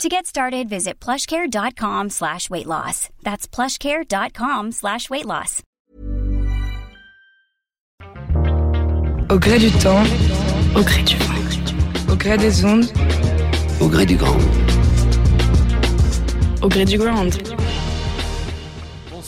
To get started, visit plushcare.com slash weight loss. That's plushcare.com slash weight loss. Au gré du temps, au gré du vent, au gré des ondes, au gré du grand. au gré du ground.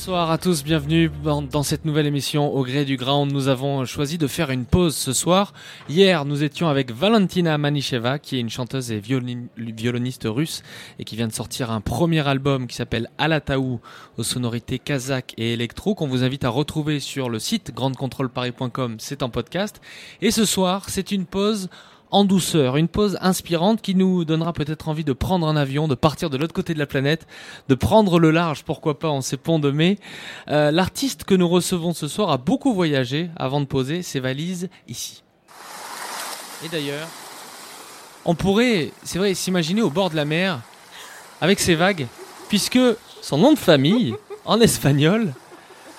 Bonsoir à tous, bienvenue dans, cette nouvelle émission au gré du ground. Nous avons choisi de faire une pause ce soir. Hier, nous étions avec Valentina Manicheva, qui est une chanteuse et violoniste russe et qui vient de sortir un premier album qui s'appelle Alataou aux sonorités kazakh et électro qu'on vous invite à retrouver sur le site grandecontrôleparis.com. C'est en podcast. Et ce soir, c'est une pause en douceur, une pause inspirante qui nous donnera peut-être envie de prendre un avion, de partir de l'autre côté de la planète, de prendre le large, pourquoi pas, en ces ponts de mai. Euh, L'artiste que nous recevons ce soir a beaucoup voyagé avant de poser ses valises ici. Et d'ailleurs, on pourrait, c'est vrai, s'imaginer au bord de la mer, avec ces vagues, puisque son nom de famille, en espagnol,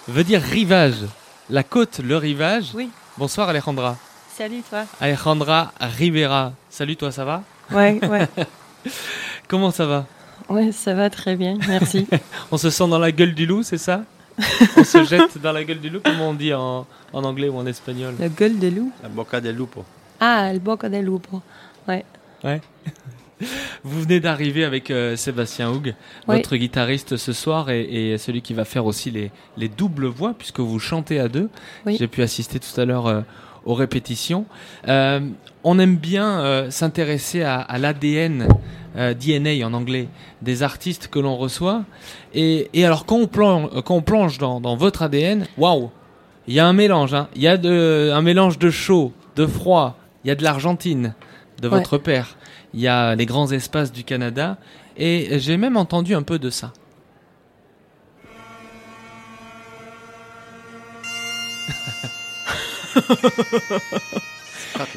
veut dire rivage. La côte, le rivage. Oui. Bonsoir Alejandra. Salut toi. Alejandra Rivera. Salut toi, ça va? Ouais, ouais. Comment ça va? Ouais, ça va très bien, merci. On se sent dans la gueule du loup, c'est ça? On se jette dans la gueule du loup, comment on dit en, en anglais ou en espagnol? La gueule de loup? La boca del lupo. Ah, le boca del lupo. Ouais. Vous venez d'arriver avec euh, Sébastien Houg, Oui. votre guitariste ce soir et, et celui qui va faire aussi les, les doubles voix puisque vous chantez à deux. Oui. J'ai pu assister tout à l'heure euh, aux répétitions. Euh, on aime bien euh, s'intéresser à, à l'ADN, euh, DNA en anglais, des artistes que l'on reçoit. Et, et alors quand on plonge, quand on plonge dans, dans votre ADN, waouh, il y a un mélange. hein. Il y a de, un mélange de chaud, de froid. Il y a de l'Argentine, de Ouais. votre père. Il y a les grands espaces du Canada. Et j'ai même entendu un peu de ça.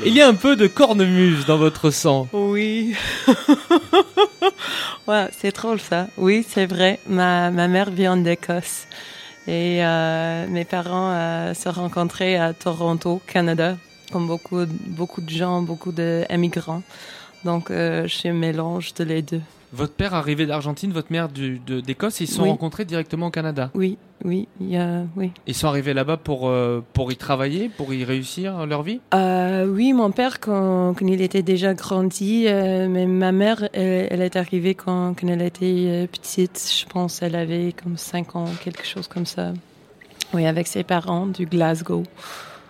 Il y a un peu de cornemuse dans votre sang. Oui. ouais, c'est drôle ça. Oui, c'est vrai. Ma, ma mère vient d'Écosse. Et euh, mes parents euh, se rencontraient à Toronto, Canada, comme beaucoup, beaucoup de gens, beaucoup d'émigrants. Donc, euh, je suis un mélange de les deux. Votre père arrivé d'Argentine, votre mère d'Écosse, ils se sont Oui. rencontrés directement au Canada. Oui, oui, il y a, oui. Ils sont arrivés là-bas pour, euh, pour y travailler, pour y réussir leur vie? Euh, oui, mon père, quand, quand il était déjà grandi, euh, mais ma mère, elle, elle est arrivée quand, quand elle était petite. Je pense elle avait comme 5 ans, quelque chose comme ça. Oui, avec ses parents du Glasgow.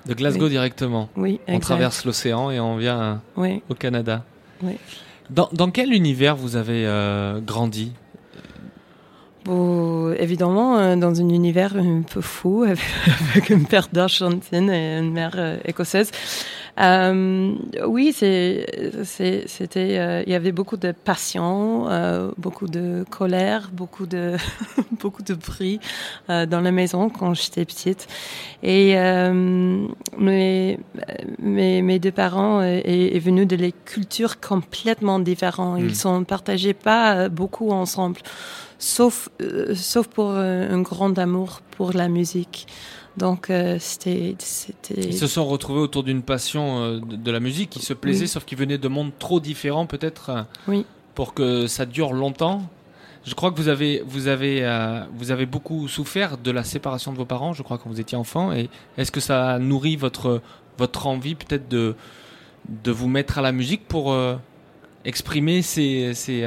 De Glasgow Oui. directement. Oui, On exact. traverse l'océan et on vient Oui. au Canada. Oui. Dans, quel univers vous avez euh, grandi? Bon, évidemment, euh, dans un univers un peu fou, avec, avec un père d'Argentine et une mère euh, écossaise. Euh, oui, c'était, euh, il y avait beaucoup de passion, euh, beaucoup de colère, beaucoup de, beaucoup de bruit euh, dans la maison quand j'étais petite. Et euh, mes, mes, mes deux parents est, est venus de les cultures complètement différentes. Ils sont partagés pas euh, beaucoup ensemble sauf, euh, sauf pour un grand amour pour la musique. Donc, euh, c'était. c'était... Ils se sont retrouvés autour d'une passion euh, de, de la musique, ils se plaisaient, Oui. sauf qu'ils venaient de mondes trop différents peut-être euh, Oui. pour que ça dure longtemps. Je crois que vous avez, vous, avez, euh, vous avez beaucoup souffert de la séparation de vos parents, je crois, quand vous étiez enfant. Et est-ce que ça a nourri votre, votre envie peut-être de, de vous mettre à la musique pour exprimer ces, ces,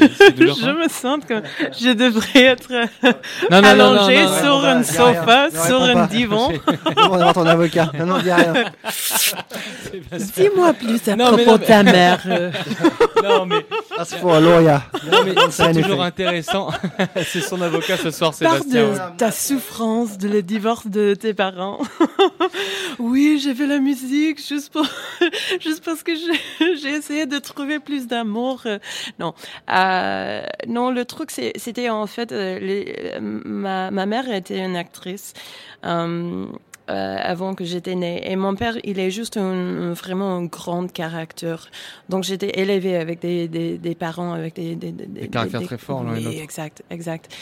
euh, Je me sens que je devrais être Non, non, non, non, allongée non, non, sur un sofa, sur un divan. On va voir ton avocat. Non, non, dis rien. Dis-moi plus à propos de ta mère. euh. Non, mais, Ask for a lawyer. non, mais c'est toujours intéressant. c'est son avocat ce soir, Parle Sébastien. de ta souffrance, de le divorce de tes parents. oui, j'ai fait la musique juste pour, juste parce que j'ai j'ai essayé de trouver plus d'amour. Non, Euh, non, le truc, c'était en fait, euh, les, ma, ma mère était une actrice. Euh, euh, avant que j'étais née. Et mon père, il est juste un, vraiment un grand caractère. Donc j'étais élevée avec des, des, des, parents avec des, des, des caractères très forts. Oui, exact, exact.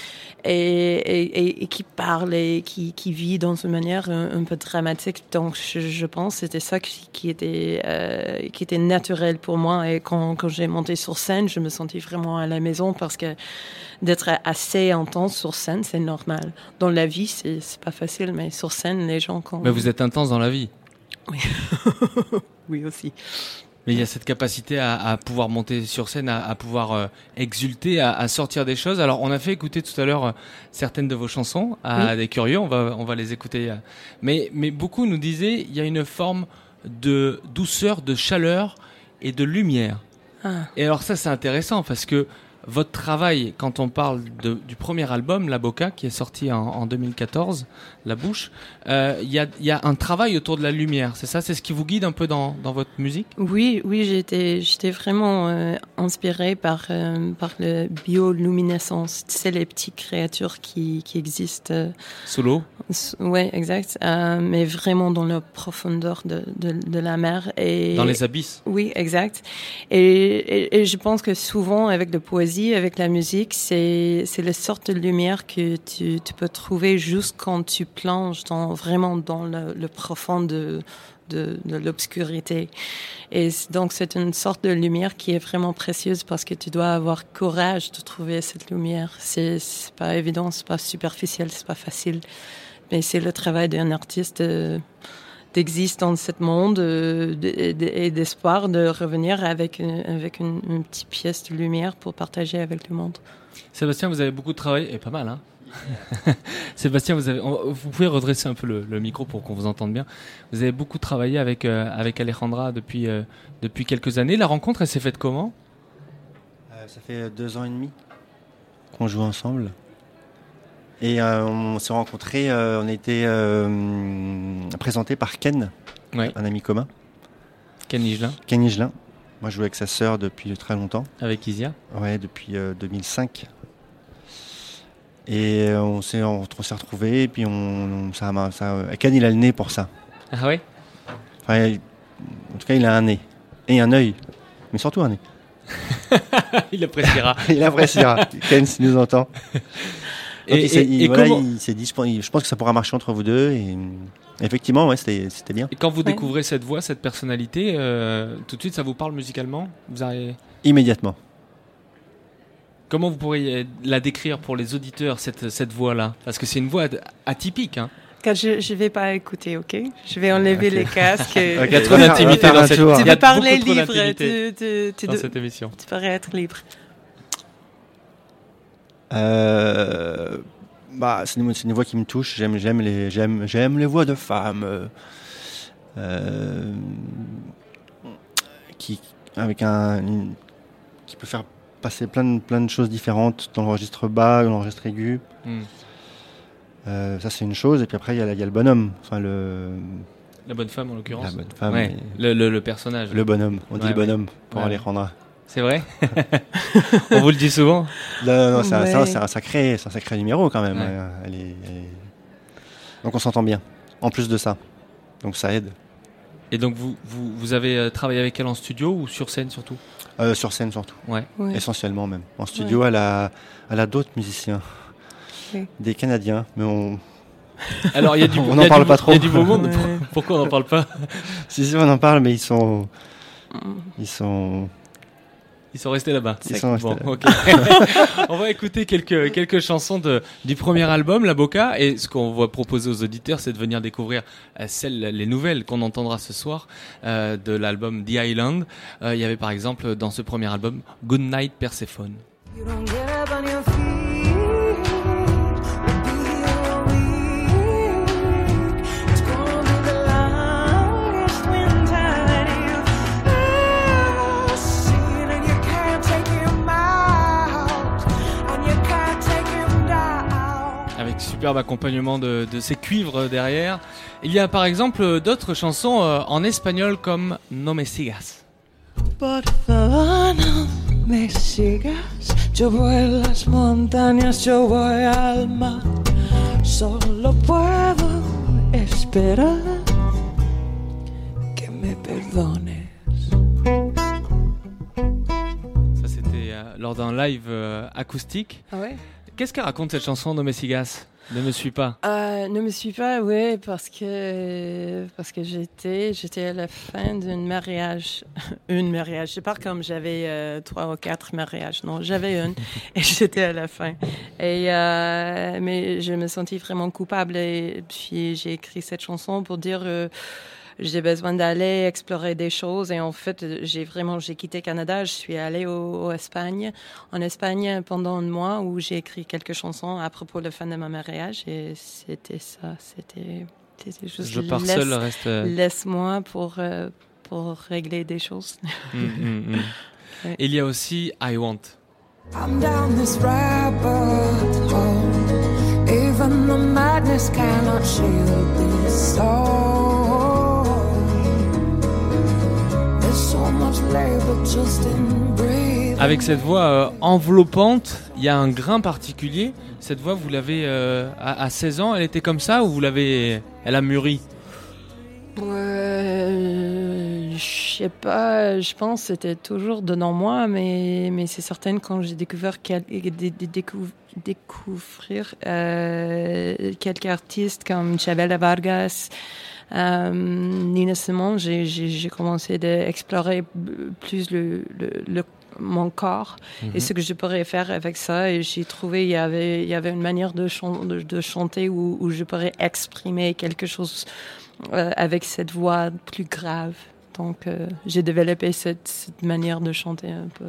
Et, et, et, qui parle et qui, qui vit dans une manière un, peu dramatique. Donc je, je pense c'était ça qui, qui était euh, qui était naturel pour moi. Et quand, quand j'ai monté sur scène, je me sentais vraiment à la maison parce que d'être assez intense sur scène, c'est normal. Dans la vie, c'est pas facile, mais sur scène, les gens... Quand... Mais vous êtes intense dans la vie. Oui, oui aussi. Mais il y a cette capacité à, à pouvoir monter sur scène, à, à pouvoir euh, exulter, à, à, sortir des choses. Alors, on a fait écouter tout à l'heure euh, certaines de vos chansons à des curieux. On va, on va les écouter. Euh. Mais, mais beaucoup nous disaient, il y a une forme de douceur, de chaleur et de lumière. Ah. Et alors ça, c'est intéressant parce que votre travail, quand on parle de, du premier album, La Boca, qui est sorti en, en 2014, La Bouche, euh, il y, a, y, a, un travail autour de la lumière, c'est ça? C'est ce qui vous guide un peu dans, dans votre musique? Oui, oui, j'étais, vraiment euh, inspirée par, euh, par le bioluminescence, c'est les petites créatures qui, qui existent. Sous l'eau? Oui, exact, mais vraiment dans la profondeur de, de, de, la mer. Et, dans les abysses? Oui, exact. Et, et, et je pense que souvent, avec la poésie, avec la musique, c'est la sorte de lumière que tu, peux trouver juste quand tu plonges dans, vraiment dans le, profond de, de, de l'obscurité. Et donc c'est une sorte de lumière qui est vraiment précieuse parce que tu dois avoir courage de trouver cette lumière. C'est pas évident, c'est pas superficiel, c'est pas facile, mais c'est le travail d'un artiste. Euh, d'exister dans ce monde euh, et d'espoir de revenir avec, une, avec une, une, petite pièce de lumière pour partager avec le monde. Sébastien, vous avez beaucoup de travail, et pas mal, hein Sébastien, vous, avez, vous pouvez redresser un peu le, le micro pour qu'on vous entende bien. Vous avez beaucoup travaillé avec, euh, avec Alejandra depuis, euh, depuis quelques années. La rencontre, elle s'est faite comment? Euh, Ça fait deux ans et demi qu'on joue ensemble. Et euh, on s'est rencontrés, euh, on a été euh, présenté par Ken, ouais. un ami commun. Ken Nigelin. Ken Nigelin. Moi, je joue avec sa sœur depuis très longtemps. Avec Isia Ouais, depuis 2005. Et on s'est on, on s'est retrouvés, et puis on, ça, ça, Ken, il a le nez pour ça. Ah ouais? Enfin, il, En tout cas, il a un nez. Et un œil. Mais surtout un nez. il appréciera. il appréciera. Ken, s'il nous entend. Et, il et voilà, comment... il s'est dit, je pense que ça pourra marcher entre vous deux. Et effectivement, ouais, c'était bien. Et quand vous ouais. découvrez cette voix, cette personnalité, euh, tout de suite, ça vous parle musicalement? Vous avez... Immédiatement. Comment vous pourriez la décrire pour les auditeurs, cette, cette voix-là? Parce que c'est une voix atypique. Hein. Quand je ne vais pas écouter, ok? Je vais enlever okay. les casques. Et... Il y a trop d'intimité dans cette Tu peux parler libre. Tu, tu, tu, dans cette émission. Tu pourrais être libre. Euh, bah, c'est une, une, voix qui me touche. J'aime, j'aime les, j'aime, j'aime les voix de femmes euh, qui, avec un, une, qui peut faire passer plein de, plein de choses différentes dans le registre bas, dans le registre aigu. Mm. Euh, ça, c'est une chose. Et puis après, il y, y, a le bonhomme. Enfin, le. La bonne femme, en l'occurrence. La bonne femme. Ouais. Le, le, le, personnage. Le bonhomme. On dit le bonhomme pour Alejandra. C'est vrai? On vous le dit souvent? Non, non, non c'est ouais. un, un, sacré, un sacré numéro quand même. Ouais. Elle est, elle est... Donc on s'entend bien, en plus de ça. Donc ça aide. Et donc vous, vous, vous avez travaillé avec elle en studio ou sur scène surtout? Euh, Sur scène surtout. Ouais. ouais. Essentiellement même. En studio, elle a, elle a d'autres musiciens. Des Canadiens, mais on... Alors il y a du, on n'en parle du, pas trop. Il y a du beau monde. Pourquoi on n'en parle pas? Si, si, on en parle, mais ils sont... Ils sont... Ils sont restés là-bas. Ils sont bon, restés là. okay. on va écouter quelques, quelques chansons de, du premier album, La Boca. Et ce qu'on va proposer aux auditeurs, c'est de venir découvrir euh, celles, les nouvelles qu'on entendra ce soir euh, de l'album The Island. Euh, il y avait par exemple dans ce premier album Good Night Persephone. You don't get superbe accompagnement de, de, ces cuivres derrière. Il y a par exemple d'autres chansons euh, en espagnol comme No me sigas. Por favor, no me sigas. Yo voy a las montañas, yo voy al mar. Solo puedo esperar que me perdones. Ça, c'était euh, lors d'un live euh, acoustique. Ah ouais? Qu'est-ce qu'elle raconte cette chanson, No Me Sigas? Ne me suis pas. Euh, ne me suis pas, oui, parce que parce que j'étais j'étais à la fin d'un mariage, une mariage. C'est pas comme j'avais euh, trois ou quatre mariages, non, j'avais une et j'étais à la fin. Et euh, mais je me sentis vraiment coupable et puis j'ai écrit cette chanson pour dire. J'ai besoin d'aller explorer des choses et en fait j'ai vraiment j'ai quitté Canada je suis allée au, au Espagne en Espagne pendant un mois où j'ai écrit quelques chansons à propos de la fin de mon mariage et c'était ça c'était c'était juste Je pars laisse- seul, reste. euh, laisse-moi pour euh, pour régler des choses mm, mm, mm. Ouais. Il y a aussi I Want. I'm down this rabbit hole. Even the madness cannot shield this soul. Avec cette voix euh, enveloppante, il y a un grain particulier. Cette voix, vous l'avez euh, à, à 16 ans, elle était comme ça ou vous l'avez, elle a mûri? Euh, je sais pas, je pense que c'était toujours dedans moi, mais, mais c'est certain quand j'ai découvert quel, dé- dé- décou- découvrir euh, quelques artistes comme Chabela Vargas, euh, Nina Simone, j'ai- commencé d'explorer plus le, le, le- mon corps Mhm. et ce que je pourrais faire avec ça. Et j'ai trouvé il y avait il y avait une manière de, chan- de, de chanter où, où je pourrais exprimer quelque chose euh, avec cette voix plus grave. Donc euh, j'ai développé cette, cette manière de chanter un peu.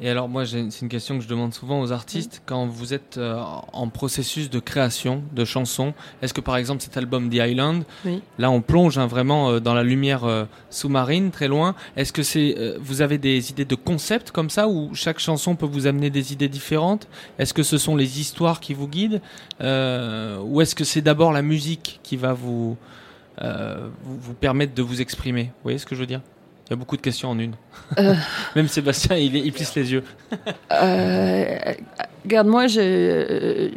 Et alors moi, c'est une question que je demande souvent aux artistes. Quand vous êtes euh, en processus de création de chansons, est-ce que par exemple cet album The Island, Oui. là on plonge hein, vraiment euh, dans la lumière euh, sous-marine, très loin. Est-ce que c'est, vous avez des idées de concept comme ça, où chaque chanson peut vous amener des idées différentes? Est-ce que ce sont les histoires qui vous guident, ou est-ce que c'est d'abord la musique qui va vous, euh, vous vous permettre de vous exprimer Vous voyez ce que je veux dire? Il y a beaucoup de questions en une. Euh. Même Sébastien, il, il plisse les yeux. Euh, regarde, moi, je, euh,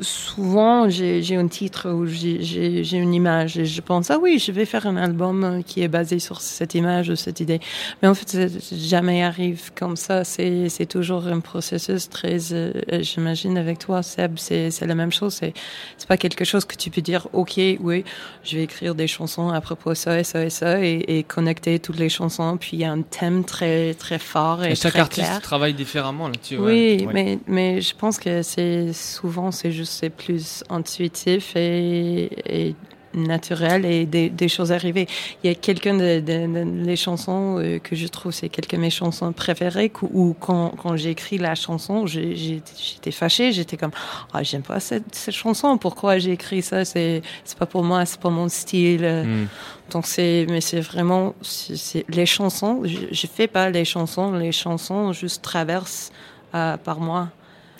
souvent, j'ai un titre ou j'ai- une image et je pense, ah oui, je vais faire un album qui est basé sur cette image ou cette idée. Mais en fait, ça jamais arrive comme ça. C'est toujours un processus très, euh, j'imagine, avec toi, Seb, c'est la même chose. C'est pas quelque chose que tu peux dire, OK, oui, je vais écrire des chansons à propos de ça et ça et ça et, et connecter toutes les chansons. Puis il y a un thème très, très fort et, Et chaque très artiste clair. travaille différemment là-dessus. Oui, Ouais. mais, mais je pense que c'est souvent c'est juste c'est plus intuitif et, et naturel et des, des choses arrivées. Il y a quelqu'un de, de- de- les chansons euh, que je trouve c'est quelques de mes chansons préférées où, où quand, quand j'ai écrit la chanson j'étais fâchée j'étais comme ah j'aime pas cette, cette chanson pourquoi j'ai écrit ça? C'est c'est pas pour moi c'est pas mon style Hmm. donc c'est, mais c'est vraiment, c'est- les chansons. Je, je fais pas les chansons, les chansons juste traversent euh, par moi.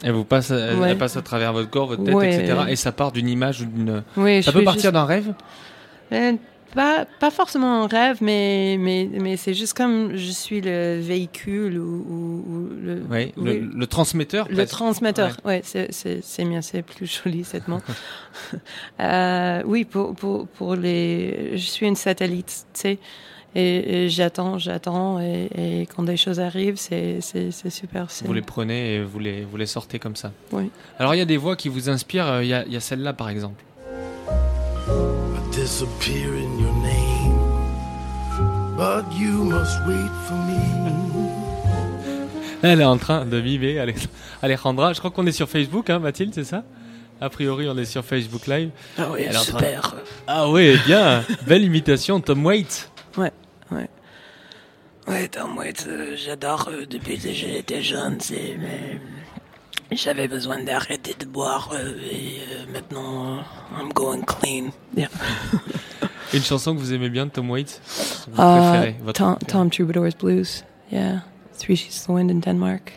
Elle vous passe, elle, Ouais. elle passe à travers votre corps, votre tête, Ouais, etc. ouais. Et ça part d'une image ou d'une. Oui, Ça peut partir juste- d'un rêve? Euh, pas, pas forcément un rêve, mais, mais, mais c'est juste comme je suis le véhicule ou, ou- ou le, Oui. Le, oui, le transmetteur. le presque. transmetteur. Ouais, c'est bien, c'est plus joli cette mot. euh, oui, pour, pour, pour les, je suis une satellite, tu sais. Et, et j'attends, j'attends, et, et quand des choses arrivent, c'est, c'est, c'est super. c'est- Vous les prenez et vous les, vous les sortez comme ça. Oui. Alors il y a des voix qui vous inspirent. euh, Il y a, il y a celle-là par exemple. I disappear in your name, but you must wait for me. Elle est en train de mimer Alex- Alejandra. Je crois qu'on est sur Facebook, hein, Mathilde, c'est ça? A priori, on est sur Facebook Live. Ah oui, super. Ah oui, bien. Belle imitation, Tom Waits. Ouais, Tom Waits, euh, j'adore euh, depuis que j'étais jeune, c'est mais j'avais besoin d'arrêter de boire euh, et euh, maintenant euh, I'm going clean. Yeah. Une chanson que vous aimez bien de Tom Waits? Votre Uh, préférée, votre Tom, préférée. Tom Troubadour's Blues. Yeah. Three Sheets of the Wind in Denmark.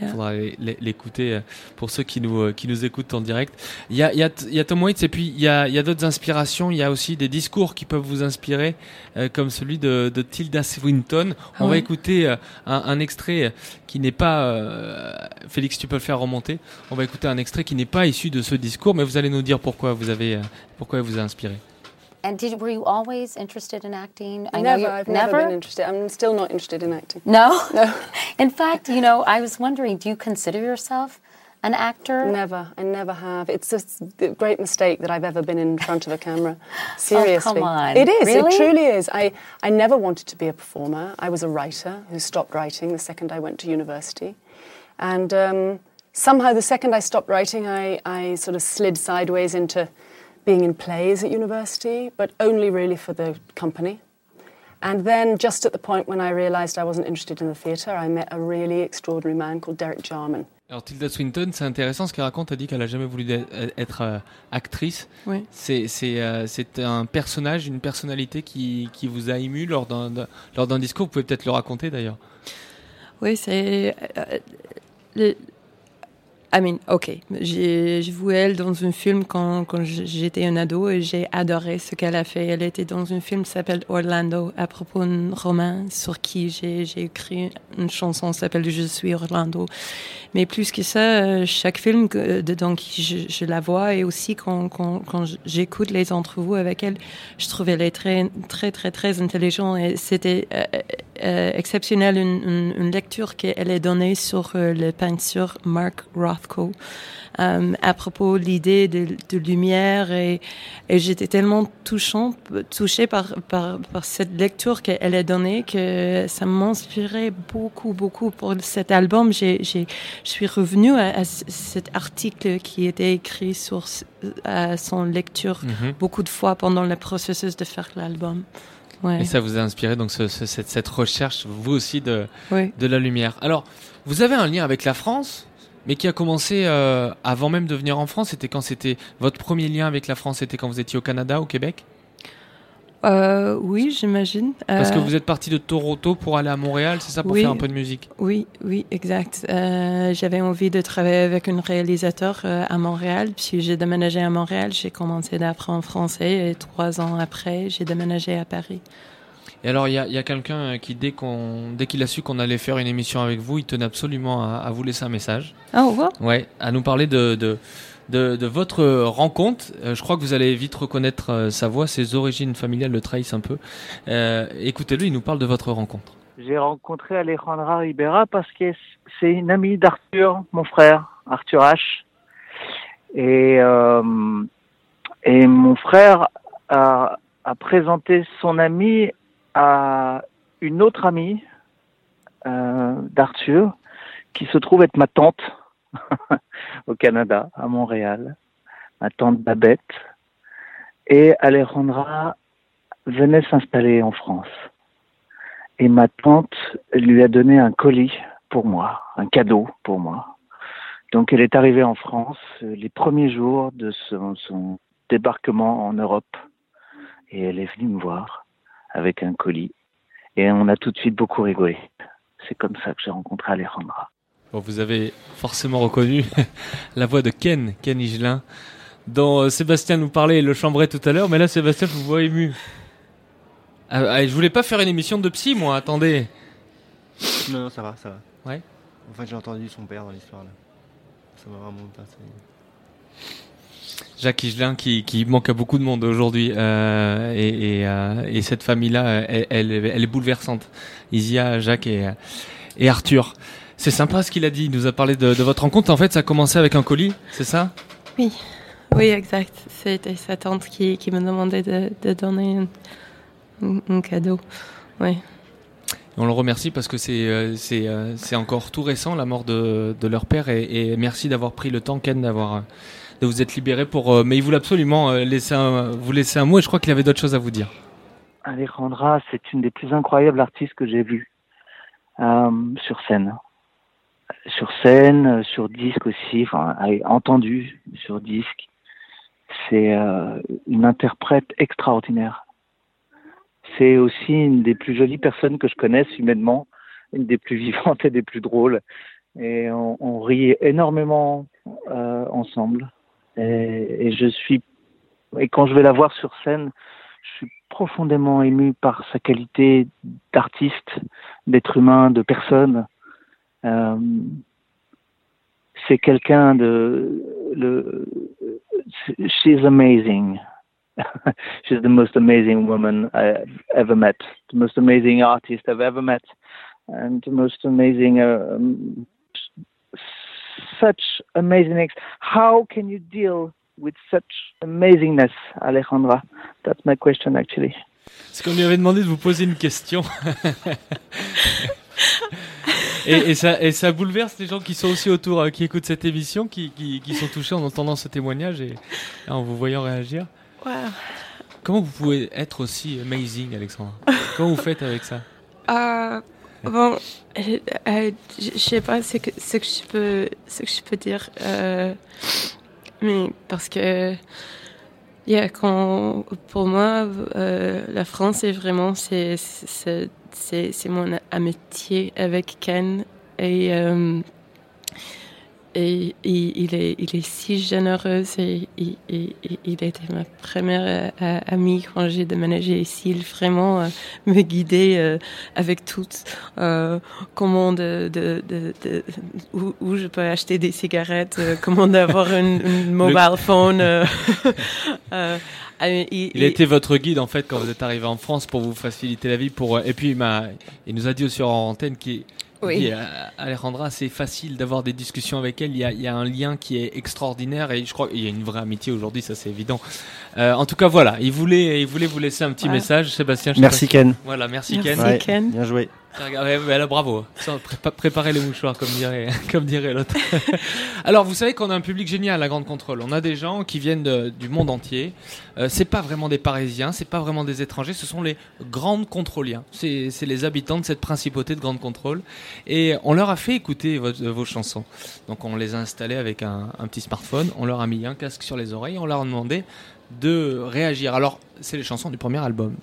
Il faudra l'écouter euh, pour ceux qui nous, euh, qui nous écoutent en direct. Il y a, il y a, il y a Tom Waits et puis il y a, il y a d'autres inspirations. Il y a aussi des discours qui peuvent vous inspirer, euh, comme celui de, de, Tilda Swinton. On va écouter un, un, extrait qui n'est pas. Félix, tu peux le faire remonter. On va écouter un extrait qui n'est pas issu de ce discours, mais vous allez nous dire pourquoi vous avez, pourquoi il vous a inspiré. And did were you always interested in acting? I never. I've never? never been interested. I'm still not interested in acting. No. No. in fact, you know, I was wondering, do you consider yourself an actor? Never. I never have. It's a great mistake that I've ever been in front of a camera. Seriously. oh, come on. It is. Really? It truly is. I, I never wanted to be a performer. I was a writer who stopped writing the second I went to university. And um, somehow, the second I stopped writing, I, I sort of slid sideways into being in plays at university, but only really for the company. And then, just at the point when I realized I wasn't interested in the theatre, I met a really extraordinary man called Derek Jarman. Alors Tilda Swinton, c'est intéressant ce qu'elle raconte. Elle dit qu'elle a jamais voulu être euh, actrice. Oui. C'est c'est euh, c'est un personnage, une personnalité qui, qui vous a ému lors d'un lors d'un discours. Vous pouvez peut-être le raconter d'ailleurs. Oui, c'est euh, I mean, ok. J'ai vu elle dans un film quand, quand j'étais un ado et j'ai adoré ce qu'elle a fait. Elle était dans un film s'appelle Orlando à propos d'un roman sur qui j'ai écrit une chanson s'appelle Je suis Orlando. Mais plus que ça, euh, chaque film dedans qui je, je, la vois et aussi quand, quand, quand j'écoute les entrevues avec elle, je trouvais elle très, très, très, très intelligente et c'était euh, euh, exceptionnel une, une, lecture qu'elle a donnée sur euh, le peinture Mark Rothko euh, à propos de l'idée de, de, lumière et, et j'étais tellement touchant, touchée par, par, par cette lecture qu'elle a donnée que ça m'inspirait beaucoup, beaucoup pour cet album. J'ai, je suis revenue à, à, cet article qui était écrit sur à son lecture mm-hmm. beaucoup de fois pendant le processus de faire l'album. Et ça vous a inspiré donc ce, ce, cette, cette, recherche, vous aussi, de, de la lumière. Alors, vous avez un lien avec la France, mais qui a commencé euh, avant même de venir en France. C'était quand c'était votre premier lien avec la France C'était quand vous étiez au Canada, au Québec? Euh, oui, j'imagine. Parce que euh, vous êtes parti de Toronto pour aller à Montréal, c'est ça, pour faire un peu de musique? Oui, oui, exact. Euh, J'avais envie de travailler avec un réalisateur à Montréal, puis j'ai déménagé à Montréal, j'ai commencé d'apprendre français, et trois ans après, j'ai déménagé à Paris. Et alors, il y a, y a quelqu'un qui, dès qu'on, dès qu'il a su qu'on allait faire une émission avec vous, il tenait absolument à, à vous laisser un message. Ah, oh, ouais Ouais, à nous parler de, de de, votre rencontre. Euh, je crois que vous allez vite reconnaître euh, sa voix, ses origines familiales le trahissent un peu. Euh, écoutez-le, il nous parle de votre rencontre. J'ai rencontré Alejandra Ribera parce que c'est une amie d'Arthur, mon frère, Arthur H. Et, et mon frère a, a, présenté son amie à une autre amie d'Arthur qui se trouve être ma tante au Canada, à Montréal, ma tante Babette, et Alejandra venait s'installer en France. Et ma tante lui a donné un colis pour moi, un cadeau pour moi. Donc elle est arrivée en France les premiers jours de son, son débarquement en Europe. Et elle est venue me voir avec un colis. Et on a tout de suite beaucoup rigolé. C'est comme ça que j'ai rencontré Alejandra vous avez forcément reconnu la voix de Ken, Ken Higelin, dont euh, Sébastien nous parlait le chambrait tout à l'heure, mais là Sébastien vous voit ému. Ah, ah, je voulais pas faire une émission de psy, moi, attendez. Non, non ça va, ça va. Ouais. En fait, j'ai entendu son père dans l'histoire, là. Ça m'a vraiment passé. Jacques Higelin qui, qui, manque à beaucoup de monde aujourd'hui euh, et, et, euh, et, cette famille-là, elle, elle, elle, est bouleversante. Isia, Jacques et, et Arthur. C'est sympa ce qu'il a dit. Il nous a parlé de, votre rencontre. En fait, ça a commencé avec un colis, c'est ça? Oui, oui, exact. C'était sa tante qui, qui me demandait de, donner un, cadeau. Oui. On le remercie parce que c'est euh, c'est encore tout récent la mort de, de leur père et, merci d'avoir pris le temps Ken d'avoir vous être libéré pour euh, mais il voulait absolument laisser vous laisser un mot et je crois qu'il avait d'autres choses à vous dire. Alejandra, c'est une des plus incroyables artistes que j'ai vues sur scène sur scène, euh, sur disque aussi, enfin entendu sur disque. C'est euh, une interprète extraordinaire. C'est aussi une des plus jolies personnes que je connaisse humainement, une des plus vivantes et des plus drôles. et on, rit énormément euh, ensemble. Et, je suis et quand je vais la voir sur scène, je suis profondément ému par sa qualité d'artiste, d'être humain, de personne. Euh, c'est quelqu'un de she's amazing. She's the most amazing woman I've ever met. The most amazing artist I've ever met. And the most amazing uh, um, such amazing ex how can you deal with such amazingness Alejandra? That's my question actually. C'est qu'on lui avait demandé de vous poser une question. Et, et, ça, et ça bouleverse les gens qui sont aussi autour, euh, qui écoutent cette émission, qui, qui, qui, sont touchés en entendant ce témoignage et, et en vous voyant réagir. Wow. Comment vous pouvez être aussi amazing, Alexandra? Comment vous faites avec ça? Euh, Bon, euh, euh, je sais pas ce que, ce que je peux, ce que je peux dire, euh, mais parce que Yeah, quand, pour moi, euh, la France est vraiment c'est mon amitié avec Ken et euh, et, il est il est si généreux et, et il était ma première euh, amie quand j'ai déménagé ici. Il vraiment euh, me guidait euh, avec tout comment de, de, de, de où, où, je peux acheter des cigarettes comment d'avoir une, une mobile phone il, il, il, était votre guide en fait quand vous êtes arrivé en France pour vous faciliter la vie pour et puis il il nous a dit aussi en antenne qui oui. Alejandra, c'est facile d'avoir des discussions avec elle. Il y, a, il y, a, un lien qui est extraordinaire et je crois qu'il y a une vraie amitié aujourd'hui, ça c'est évident. Euh, en tout cas, voilà, il voulait, il voulait vous laisser un petit ouais. message, Sébastien. Merci Ken. Voilà, merci, merci Ken. Ouais, Ken. Bien joué. Ouais, là, bravo. Préparez les mouchoirs, comme dirait, comme dirait l'autre. Alors, vous savez qu'on a un public génial à la Grande Contrôle. On a des gens qui viennent du monde entier. Euh, c'est pas vraiment des Parisiens, c'est pas vraiment des étrangers. Ce sont les grandes contrôliens. C'est les habitants de cette principauté de Grande Contrôle. Et on leur a fait écouter vos, vos chansons. Donc, on les a installés avec un petit smartphone. On leur a mis un casque sur les oreilles. On leur a demandé de réagir. Alors, c'est les chansons du premier album,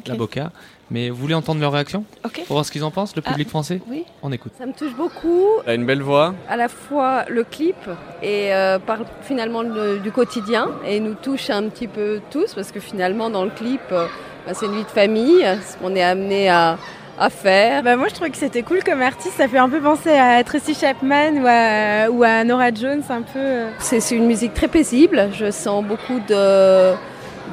okay. La Boca. Mais vous voulez entendre leur réaction okay. Pour voir ce qu'ils en pensent, le public ah, français Oui. On écoute. Ça me touche beaucoup. Elle a une belle voix. À la fois le clip et euh, parle finalement le, du quotidien et nous touche un petit peu tous parce que finalement dans le clip, euh, bah, c'est une vie de famille. On est amené à à faire. Bah moi je trouvais que c'était cool comme artiste, ça fait un peu penser à Tracy Chapman ou à, ou à Nora Jones un peu. euh. C'est une musique très paisible, je sens beaucoup de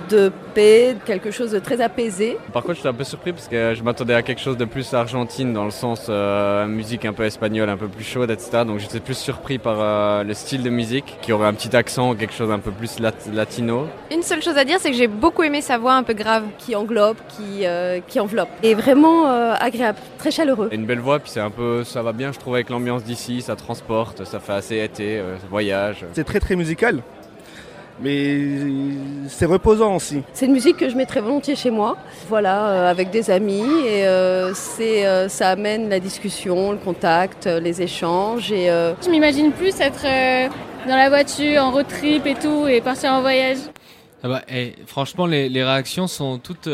de paix, quelque chose de très apaisé. Par contre, j'étais un peu surpris parce que je m'attendais à quelque chose de plus argentine dans le sens euh, musique un peu espagnole, un peu plus chaude, etc. Donc j'étais plus surpris par euh, le style de musique qui aurait un petit accent, quelque chose un peu plus lat latino. Une seule chose à dire, c'est que j'ai beaucoup aimé sa voix un peu grave. Qui englobe, qui, euh, qui enveloppe. Et vraiment euh, agréable, très chaleureux. Et une belle voix, puis c'est un peu, ça va bien, je trouve, avec l'ambiance d'ici, ça transporte, ça fait assez été, euh, voyage. C'est très très musical mais c'est reposant aussi. C'est une musique que je mettrais volontiers chez moi, voilà, euh, avec des amis, et euh, c'est, euh, ça amène la discussion, le contact, les échanges. Et, euh... Je m'imagine plus être euh, dans la voiture, en road trip et tout, et partir en voyage. Ah bah, et, franchement, les, les, réactions sont toutes...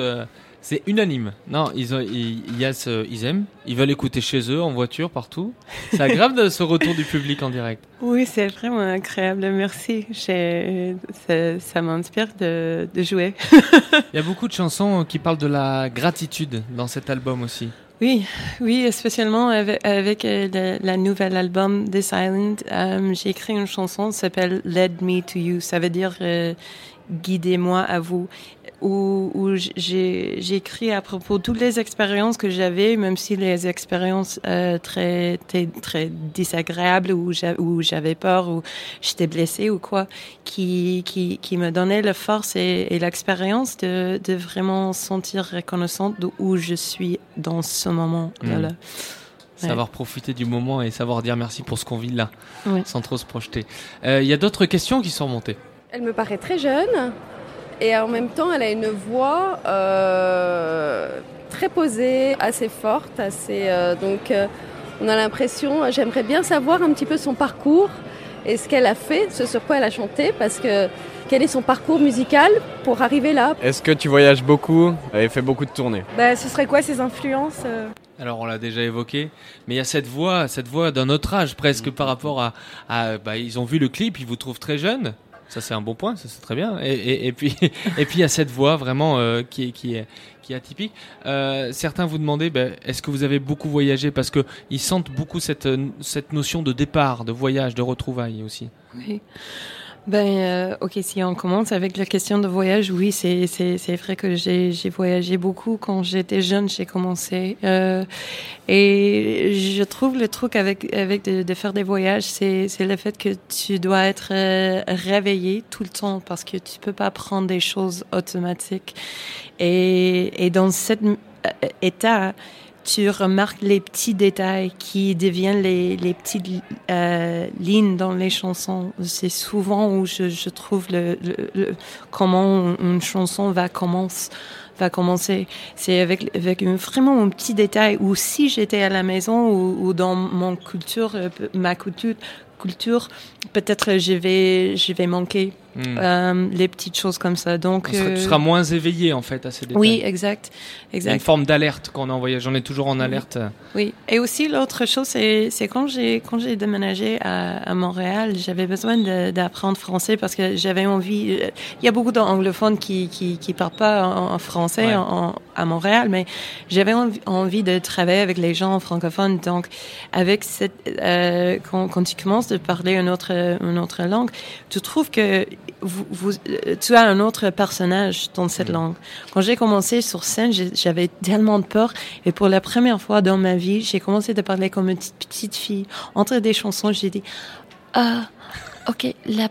c'est unanime. Non, ils, ont, ils, il y a ce, ils aiment, ils veulent écouter chez eux, en voiture, partout. C'est agréable de ce retour du public en direct. Oui, c'est vraiment agréable, merci. Ça, ça m'inspire de, de, jouer. il y a beaucoup de chansons qui parlent de la gratitude dans cet album aussi. Oui, oui, spécialement avec, avec le, la nouvelle album The Silent, euh, j'ai écrit une chanson qui s'appelle Led Me to You. Ça veut dire euh, guidez-moi à vous où, où j'ai écrit à propos de toutes les expériences que j'avais, même si les expériences euh, très, très, très désagréables, où j'avais peur, ou j'étais blessée ou quoi, qui, qui, qui me donnaient la force et, et l'expérience de, de vraiment sentir reconnaissante de où je suis dans ce moment. Mmh. Voilà. Savoir ouais. profiter du moment et savoir dire merci pour ce qu'on vit là, ouais. sans trop se projeter. Il euh, y a d'autres questions qui sont montées? Elle me paraît très jeune et en même temps elle a une voix euh, très posée, assez forte, assez euh, donc euh, on a l'impression, j'aimerais bien savoir un petit peu son parcours et ce qu'elle a fait, ce sur quoi elle a chanté, parce que quel est son parcours musical pour arriver là? Est-ce que tu voyages beaucoup? Et fait beaucoup de tournées. Bah, Ce serait quoi ses influences Alors on l'a déjà évoqué, mais il y a cette voix, cette voix d'un autre âge presque par rapport à, à bah, ils ont vu le clip, ils vous trouvent très jeune. Ça c'est un bon point, ça c'est très bien. Et, puis et puis il y a cette voix vraiment euh, qui est qui est atypique. Euh, certains vous demandaient, ben, est-ce que vous avez beaucoup voyagé? Parce que ils sentent beaucoup cette cette notion de départ, de voyage, de retrouvailles aussi. Oui. Ben, euh, ok, si on commence avec la question de voyage, oui, c'est c'est c'est vrai que j'ai j'ai voyagé beaucoup quand j'étais jeune, j'ai commencé euh, et je trouve le truc avec avec de, de faire des voyages, c'est c'est le fait que tu dois être euh, réveillé tout le temps parce que tu peux pas prendre des choses automatiques. Et et dans cet euh, état tu remarques les petits détails qui deviennent les, les petites euh, lignes dans les chansons. C'est souvent où je, trouve comment une chanson va commencer va commencer. C'est avec, vraiment un petit détail où si j'étais à la maison ou, ou dans mon culture, euh, ma culture, culture, peut-être je vais, je vais manquer Hmm. euh, les petites choses comme ça. Donc, seras- euh, tu seras moins éveillé en fait à ces détails. Oui, exact, Il y a exact. une forme d'alerte quand on est en voyage. On est toujours en alerte. Oui, et aussi l'autre chose, c'est c'est quand j'ai quand j'ai déménagé à, à Montréal, j'avais besoin de- d'apprendre français parce que j'avais envie. euh, Il y a beaucoup d'anglophones qui qui qui parlent pas en, en français Ouais. en- à Montréal, mais j'avais envie, envie de travailler avec les gens francophones. Donc, avec cette euh, quand quand tu commences de parler une autre une autre langue, tu trouves que vous, vous euh, tu as un autre personnage dans cette langue. Quand j'ai commencé sur scène, j'avais tellement de peur et pour la première fois dans ma vie, j'ai commencé de parler comme une petite, petite fille. Entre des chansons, j'ai dit ah ok la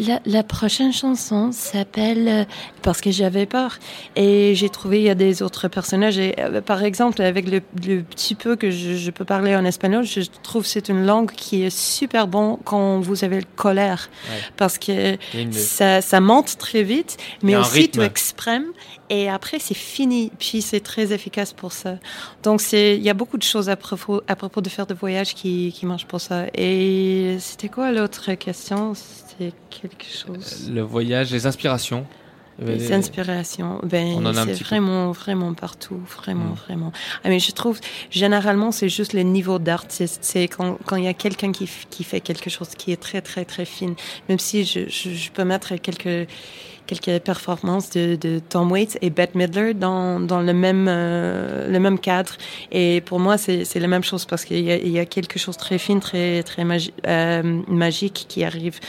la, la prochaine chanson s'appelle euh, parce que j'avais peur et j'ai trouvé il y a des autres personnages et euh, par exemple avec le, le petit peu que je, je peux parler en espagnol je trouve que c'est une langue qui est super bon quand vous avez le colère. Ouais. parce que une- ça, ça monte très vite mais aussi rythme. tu exprimes et après c'est fini. Puis c'est très efficace pour ça. Donc il y a beaucoup de choses à propos à propos de faire de voyage qui qui marchent pour ça. Et c'était quoi l'autre? Question c'était quelque chose Le voyage, les inspirations. les inspirations, ben, c'est peu. vraiment, vraiment partout, vraiment, Mm. vraiment. Ah, mais je trouve, généralement, c'est juste le niveau d'artiste. C'est quand, quand il y a quelqu'un qui, qui fait quelque chose qui est très, très, très fine. Même si je, je, je peux mettre quelques, quelques performances de, de Tom Waits et Bette Midler dans, dans le même, euh, le même cadre. Et pour moi, c'est, c'est la même chose parce qu'il y y a quelque chose de très fin, très, très magi- euh, magique qui arrive.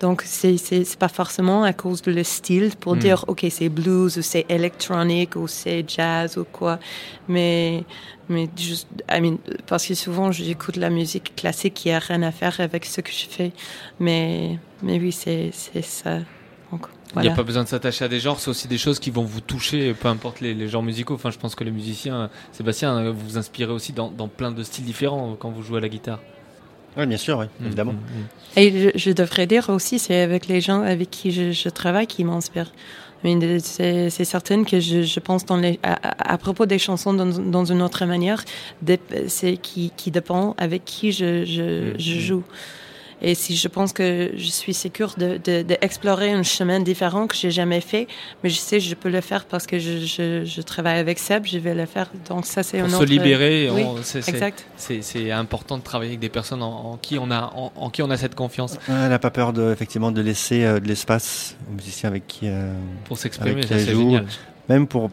Donc, c'est, pas forcément à cause de le style pour Mm. dire, OK, c'est blues ou c'est électronique ou c'est jazz ou quoi. Mais, mais juste, I mean, parce que souvent, j'écoute la musique classique qui a rien à faire avec ce que je fais. Mais, mais oui, c'est, c'est ça. Donc, Il n'y a pas besoin de s'attacher à des genres, c'est aussi des choses qui vont vous toucher, peu importe les, les genres musicaux. Enfin, je pense que les musiciens, euh, Sébastien, euh, vous vous inspirez aussi dans, dans plein de styles différents euh, quand vous jouez à la guitare. Oui, bien sûr, oui, Mm, évidemment. Et je, je devrais dire aussi, c'est avec les gens avec qui je, je travaille qui m'inspirent. I mean, C'est certain que je, je pense dans les, à, propos des chansons dans, dans une autre manière, c'est qui, qui dépend avec qui je, je, je joue. Et si je pense que je suis sûre de, de, d'explorer un chemin différent que j'ai jamais fait, mais je sais que je peux le faire parce que je, je, je travaille avec Seb, je vais le faire. Donc ça c'est un se autre... libérer, Oui, c'est- c'est- exact. c'est c'est important de travailler avec des personnes en, en qui on a en, en qui on a cette confiance. Ouais, Elle n'a pas peur de, effectivement, de laisser euh, de l'espace aux musiciens avec qui, euh, Pour s'exprimer, c'est joue. génial. Même pour,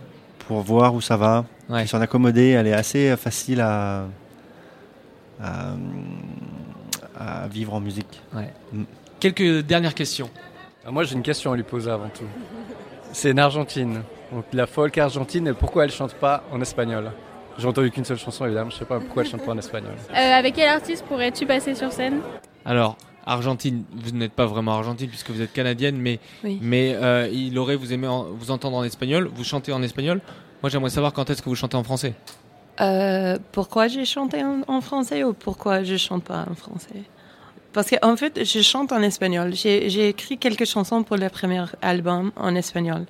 pour voir où ça va, Ouais. s'en accommoder, elle est assez euh, facile à, à, à vivre en musique. Ouais. Mm. Quelques dernières questions. Ah, Moi, j'ai une question à lui poser avant tout. C'est une Argentine. Donc, la folk argentine, et pourquoi elle chante pas en espagnol? J'ai entendu qu'une seule chanson, évidemment. Je sais pas pourquoi elle chante pas en espagnol. Euh, avec quel artiste pourrais-tu passer sur scène? Alors, Argentine, vous n'êtes pas vraiment argentine puisque vous êtes canadienne, mais, Oui. mais euh, il aurait vous aimé en- vous entendre en espagnol. Vous chantez en espagnol. Moi, j'aimerais savoir quand est-ce que vous chantez en français. Euh, pourquoi j'ai chanté en, en français ou pourquoi je chante pas en français? Parce qu'en fait, je chante en espagnol. J'ai écrit quelques chansons pour le premier album en espagnol.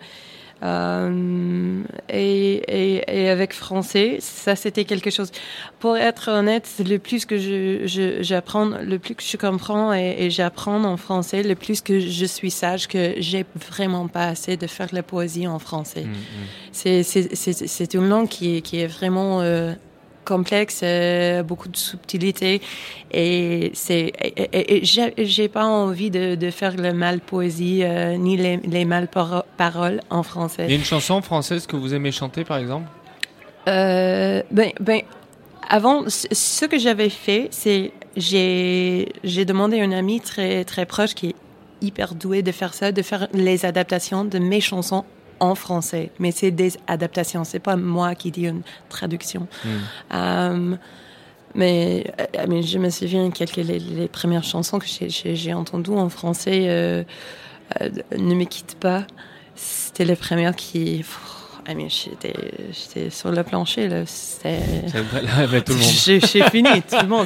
Euh, et, et, et avec français, ça c'était quelque chose. Pour être honnête, le plus que je, je- j'apprends, le plus que je comprends et, et j'apprends en français, le plus que je suis sage que j'ai vraiment pas assez de faire la poésie en français. Mm, C'est, c'est, une langue qui est, qui est vraiment euh, complexe, euh, beaucoup de subtilité, et c'est, j'ai pas envie de, de, faire le mal poésie euh, ni les, les mal paroles en français. Il y a une chanson française que vous aimez chanter, par exemple? Euh, Ben, ben, avant, ce que j'avais fait, c'est j'ai j'ai demandé à une amie très très proche qui est hyper douée de faire ça, de faire les adaptations de mes chansons en français, mais c'est des adaptations, c'est pas moi qui dis une traduction. Hmm. Euh, mais, euh, mais je me souviens quelques les, les premières chansons que j'ai entendues en français, euh, ne me quitte pas. C'était les premières qui, ah, mais j'étais sur le plancher là. C'était. tout le monde. J'ai fini, tout le monde.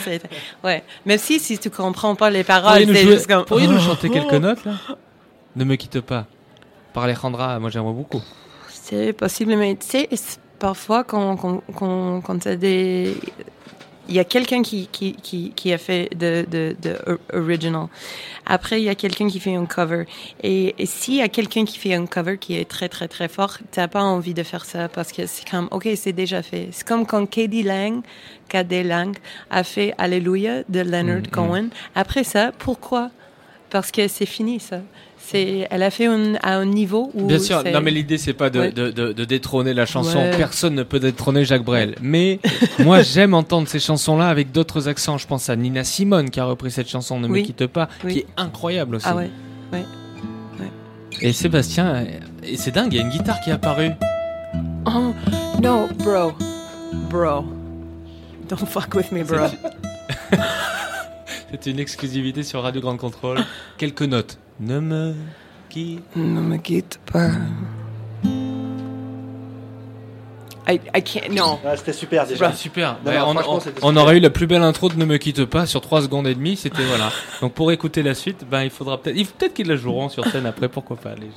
Ouais. Même si si tu comprends pas les paroles, c'est juste comme. Pourriez-nous chanter quelques notes là? Ne me quitte pas par Alejandra, moi j'aimerais beaucoup. C'est possible, mais tu sais, parfois quand, quand, quand, quand tu as des. Il y a quelqu'un qui, qui, qui, qui, a fait de, de, de original. Après, il y a quelqu'un qui fait un cover. Et, et s'il y a quelqu'un qui fait un cover qui est très, très, très fort, t'as pas envie de faire ça parce que c'est comme, OK, c'est déjà fait. C'est comme quand Katie Lang, K.D. Lang, a fait Alléluia de Leonard mm, mm. Cohen. Après ça, pourquoi? Parce que c'est fini, ça elle a fait à un niveau où. Bien sûr, non, mais l'idée, c'est pas de, de, détrôner la chanson. Personne ne peut détrôner Jacques Brel. Mais moi, j'aime entendre ces chansons-là avec d'autres accents. Je pense à Nina Simone qui a repris cette chanson Ne me quitte pas, qui est incroyable aussi. Ah ouais, ouais. Et Sébastien, et c'est dingue, il y a une guitare qui est apparue. Oh, no, bro. Bro. Don't fuck with me, bro. C'est une exclusivité sur Radio Grande Contrôle. Quelques notes. Ne me quitte, ne me quitte pas. I, I can't, non. Ah, c'était super déjà. super. on, aurait eu la plus belle intro de Ne me quitte pas sur 3 secondes et demie. C'était voilà. Donc pour écouter la suite, ben il faudra peut-être, peut-être qu'ils la joueront sur scène après. Pourquoi pas Allez,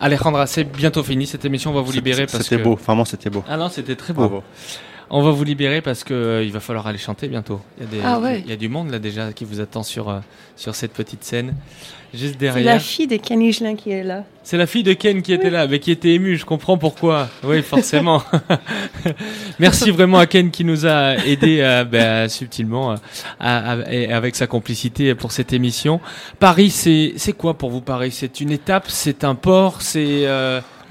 Alejandra, c'est bientôt fini cette émission. On va vous libérer parce que c'était beau. Vraiment, c'était beau. Ah non, c'était très beau. On va vous libérer parce que euh, il va falloir aller chanter bientôt. Il y a, des, ah il y a du monde là déjà qui vous attend sur, euh, sur cette petite scène. Juste derrière. C'est la fille de Ken Higelin qui est là. C'est la fille de Ken qui était là, mais qui était émue. Je comprends pourquoi. Oui, forcément. Merci vraiment à Ken qui nous a aidé euh, ben, subtilement avec sa complicité pour cette émission. Paris, c'est quoi pour vous Paris? C'est une étape, c'est un port, c'est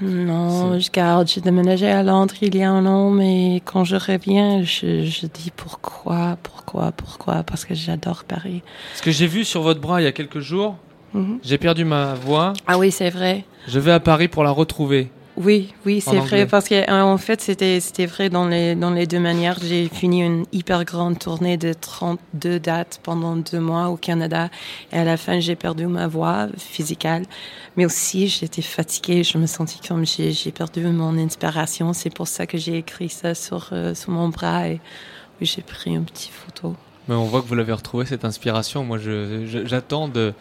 non, je garde. J'ai déménagé à Londres il y a un an, mais quand je reviens, je, je dis pourquoi, pourquoi, pourquoi, parce que j'adore Paris. Ce que j'ai vu sur votre bras il y a quelques jours, mhm. j'ai perdu ma voix. Ah oui, c'est vrai. Je vais à Paris pour la retrouver. Oui, oui, c'est vrai parce que euh, en fait c'était c'était vrai dans les dans les deux manières. J'ai fini une hyper grande tournée de 32 dates pendant deux mois au Canada et à la fin j'ai perdu ma voix physique, mais aussi j'étais fatiguée. Je me sentais comme j'ai j'ai perdu mon inspiration. C'est pour ça que j'ai écrit ça sur euh, sur mon bras et j'ai pris une petite photo. Mais on voit que vous l'avez retrouvé cette inspiration. Moi, j'attends de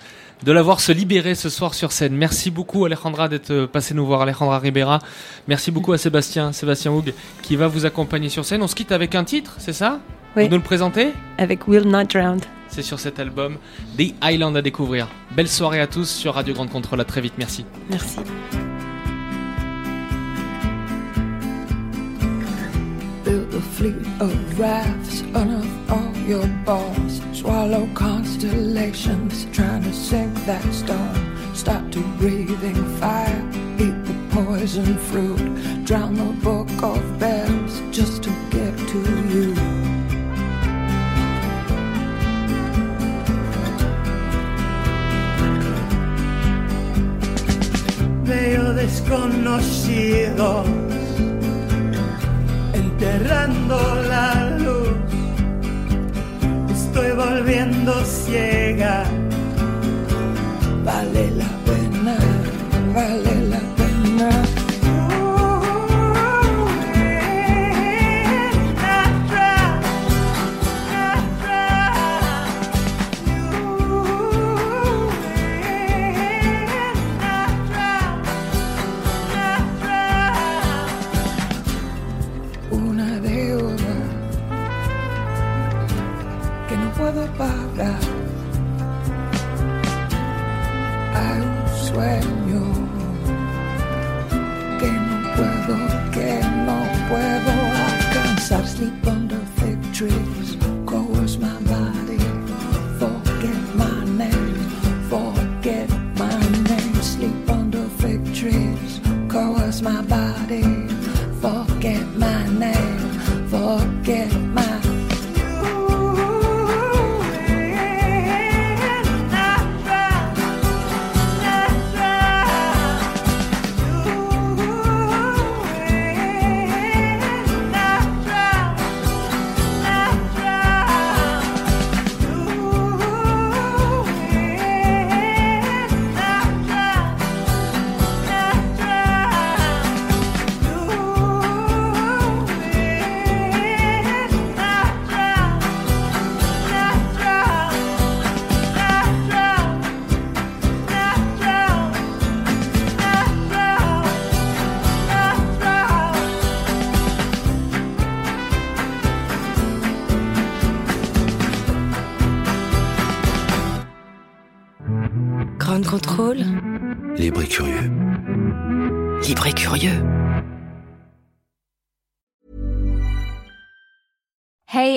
de l'avoir se libérer ce soir sur scène. Merci beaucoup Alejandra d'être euh, passé nous voir, Alejandra Ribera. Merci beaucoup à Sébastien, Sébastien Houg, qui va vous accompagner sur scène. On se quitte avec un titre, c'est ça? Oui. Vous nous le présentez? Avec Will Not Drowned. C'est sur cet album The Island à découvrir. Belle soirée à tous sur Radio Grande Contrôle. À très vite. Merci. Merci. A fleet of rafts, unearth all your balls, swallow constellations, trying to sink that storm. Start to breathing fire, eat the poison fruit, drown the book of bells just to get to you. Veo desconocido enterrando la luz. Estoy volviendo ciega. Vale la pena, vale la